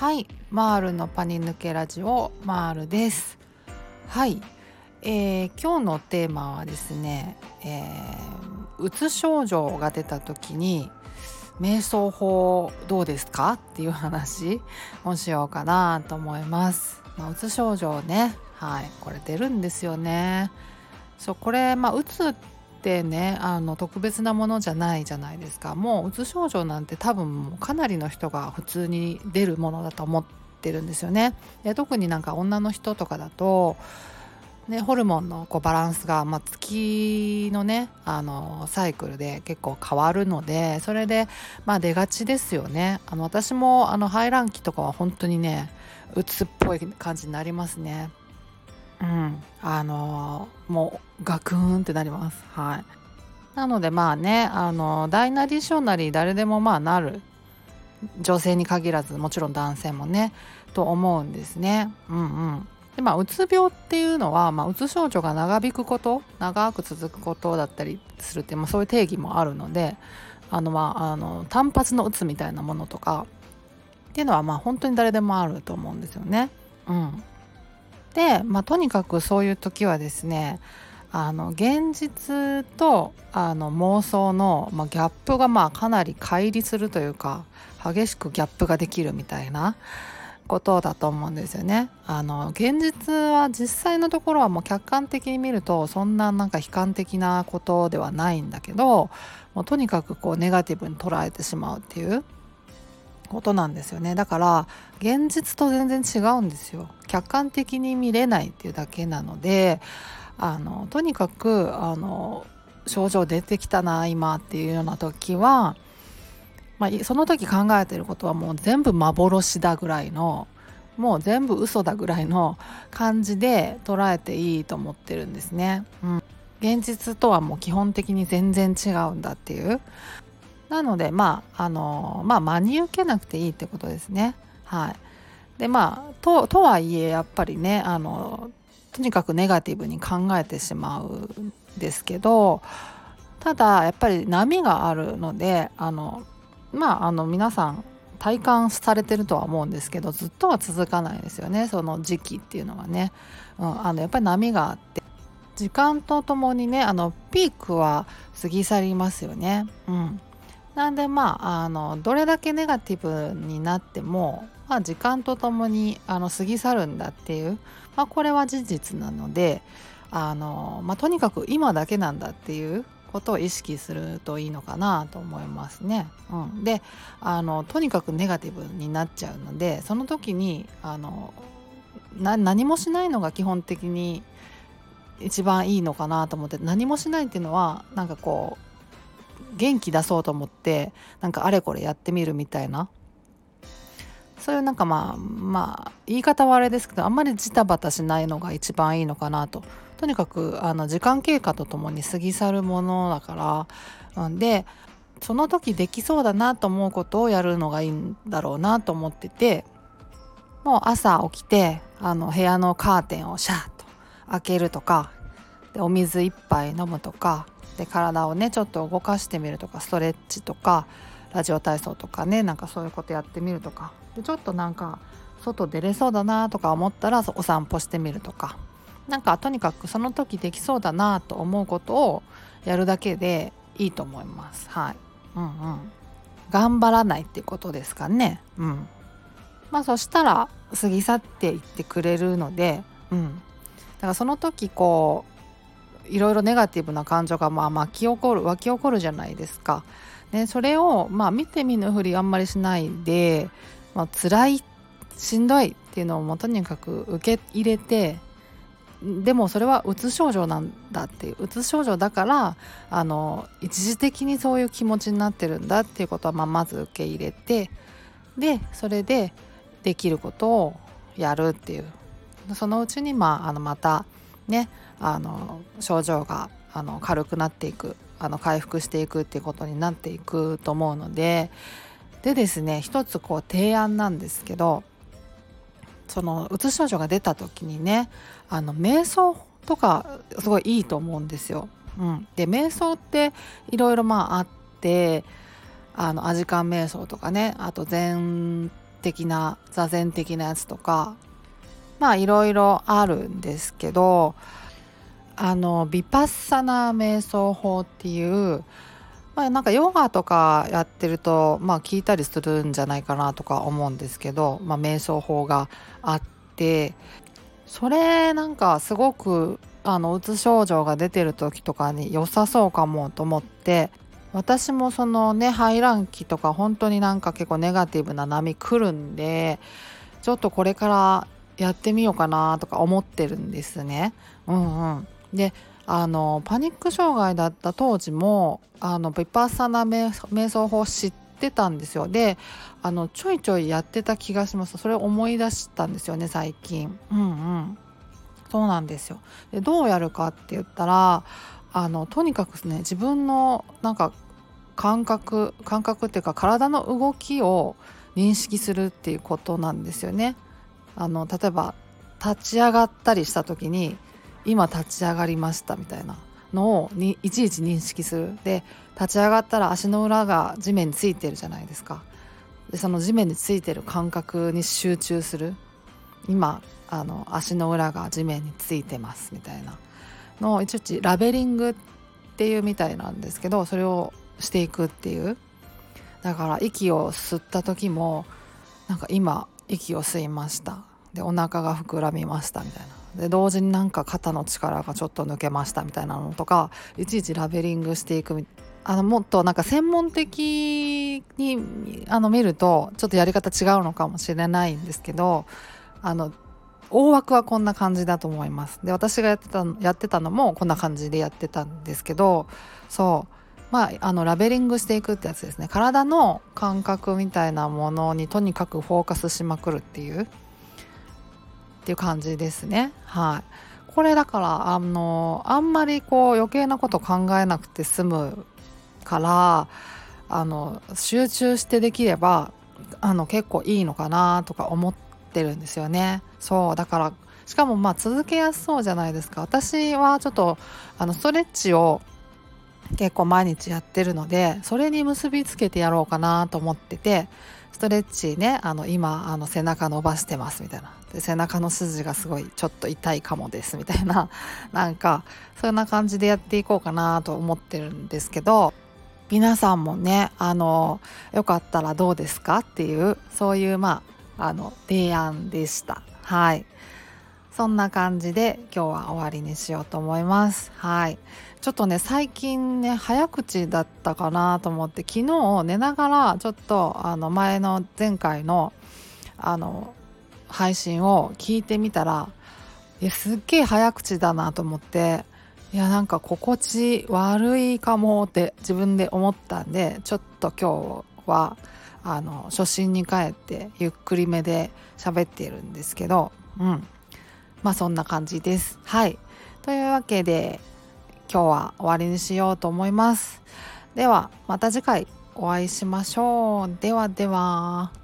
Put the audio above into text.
はい。マールのパニ抜けラジオマールです。はい。えー、今日のテーマはですね、えー、うつ症状が出た時に瞑想法どうですか？っていう話をしようかなと思います、まあ、うつ症状ね。はい。これ出るんですよね。そうこれまあうつってねあの特別なものじゃないじゃないですか。もううつ症状なんて多分かなりの人が普通に出るものだと思ってるんですよね。で特になんか女の人とかだとね、ホルモンのこうバランスが、まあ、月のねあのサイクルで結構変わるのでそれで、まあ、出がちですよね。あの私もあの排卵期とかは本当にねうつっぽい感じになりますね。うん。あのもうガクンってなります。はい。なのでまあねあの大なり小なり誰でもまあなる。女性に限らずもちろん男性もねと思うんですね。うんうん。でまあうつ病っていうのは、まあ、うつ症状が長引くこと長く続くことだったりするって、まあ、そういう定義もあるのであのまああの単発のうつみたいなものとかっていうのはまあ本当に誰でもあると思うんですよね。うん、で、まあ、とにかくそういう時はですねあの現実とあの妄想の、まあ、ギャップがまあかなり乖離するというか激しくギャップができるみたいなことだと思うんですよね。あの現実は実際のところはもう客観的に見るとそんななんか悲観的なことではないんだけどもうとにかくこうネガティブに捉えてしまうっていうことなんですよねだから現実と全然違うんですよ客観的に見れないっていうだけなのであのとにかくあの症状出てきたな今っていうような時はまあ、その時考えてることはもう全部幻だぐらいのもう全部嘘だぐらいの感じで捉えていいと思ってるんですね。うん、現実とはもう基本的に全然違うんだっていう。なのでまああのまあ真に受けなくていいってことですね。はい。でまあととはいえやっぱりねあのとにかくネガティブに考えてしまうんですけどただやっぱり波があるのであのまああの皆さん体感されてるとは思うんですけどずっとは続かないですよねその時期っていうのはね、うん、あのやっぱり波があって時間とともにねあのピークは過ぎ去りますよね。うん、なんでまああのどれだけネガティブになっても、まあ、時間とともにあの過ぎ去るんだっていう、まあ、これは事実なのであの、まあ、とにかく今だけなんだっていうことを意識するといいのかなと思いますね。うん、であのとにかくネガティブになっちゃうのでその時にあの何もしないのが基本的に一番いいのかなと思って何もしないっていうのはなんかこう元気出そうと思ってなんかあれこれやってみるみたいな。そういうなんかまあまあ言い方はあれですけどあんまりジタバタしないのが一番いいのかなと。とにかくあの時間経過とともに過ぎ去るものだからでその時できそうだなと思うことをやるのがいいんだろうなと思っててもう朝起きてあの部屋のカーテンをシャーッと開けるとかでお水一杯飲むとかで体をねちょっと動かしてみるとかストレッチとかラジオ体操とかねなんかそういうことやってみるとかでちょっとなんか外出れそうだなとか思ったらお散歩してみるとかなんかとにかくその時できそうだなと思うことをやるだけでいいと思います。はい。うんうん。頑張らないっていうことですかね。うん。まあそしたら過ぎ去っていってくれるので、うん。だからその時こういろいろネガティブな感情がまあ巻き起こる湧き起こるじゃないですか。ね、それをまあ見て見ぬふりあんまりしないで、まあ辛いしんどいっていうのをもとにかく受け入れてでもそれはうつ症状なんだっていううつ症状だからあの一時的にそういう気持ちになってるんだっていうことは、まあ、まず受け入れてでそれでできることをやるっていうそのうちに、まあ、あのまたねあの症状があの軽くなっていくあの回復していくっていうことになっていくと思うのででですね一つこう提案なんですけどそのうつ症状が出た時にねあの瞑想とかすごいいいと思うんですよ。うん、で瞑想っていろいろまああってあのアジカン瞑想とかねあと禅的な座禅的なやつとかまあいろいろあるんですけどあのビパッサナ瞑想法っていうまあ、なんかヨガとかやってると、まあ、聞いたりするんじゃないかなとか思うんですけど、まあ、瞑想法があってそれなんかすごくあのうつ症状が出てる時とかに良さそうかもと思って私もそのね排卵期とか本当になんか結構ネガティブな波来るんでちょっとこれからやってみようかなとか思ってるんですね。うんうん、であのパニック障害だった当時もあのヴィパッサナ瞑想法知ってたんですよ。であのちょいちょいやってた気がします。それを思い出したんですよね最近。うんうん。そうなんですよ。でどうやるかって言ったらあのとにかくね自分のなんか感覚感覚っていうか体の動きを認識するっていうことなんですよね。あの例えば立ち上がったりした時に今立ち上がりましたみたいなのをにいちいち認識する。で立ち上がったら足の裏が地面についてるじゃないですか。でその地面についてる感覚に集中する。今あの足の裏が地面についてますみたいな。のをいちいちラベリングっていうみたいなんですけどそれをしていくっていう。だから息を吸った時もなんか今息を吸いました。でお腹が膨らみましたみたいな。で同時になんか肩の力がちょっと抜けましたみたいなのとかいちいちラベリングしていくあのもっとなんか専門的にあの見るとちょっとやり方違うのかもしれないんですけどあの大枠はこんな感じだと思います。で私がやってたやってたのもこんな感じでやってたんですけどそう。まあ、あのラベリングしていくってやつですね。体の感覚みたいなものにとにかくフォーカスしまくるっていう。っていう感じですね。はい。これだからあのあんまりこう余計なこと考えなくて済むからあの集中してできればあの結構いいのかなとか思ってるんですよね。そうだからしかもまあ続けやすそうじゃないですか。私はちょっとあのストレッチを結構毎日やってるのでそれに結びつけてやろうかなと思っててストレッチねあの今あの背中伸ばしてますみたいな。で背中の筋がすごいちょっと痛いかもですみたいな。なんかそんな感じでやっていこうかなと思ってるんですけど皆さんもねあのよかったらどうですかっていうそういうまああの提案でした。はい。そんな感じで今日は終わりにしようと思います。はい。ちょっとね最近ね早口だったかなと思って昨日寝ながらちょっとあの前の前回のあの配信を聞いてみたらいやすっげえ早口だなと思っていやなんか心地悪いかもって自分で思ったんでちょっと今日はあの初心に帰ってゆっくりめで喋っているんですけどうん。まあそんな感じです。はいというわけで今日は終わりにしようと思います。ではまた次回お会いしましょう。ではでは。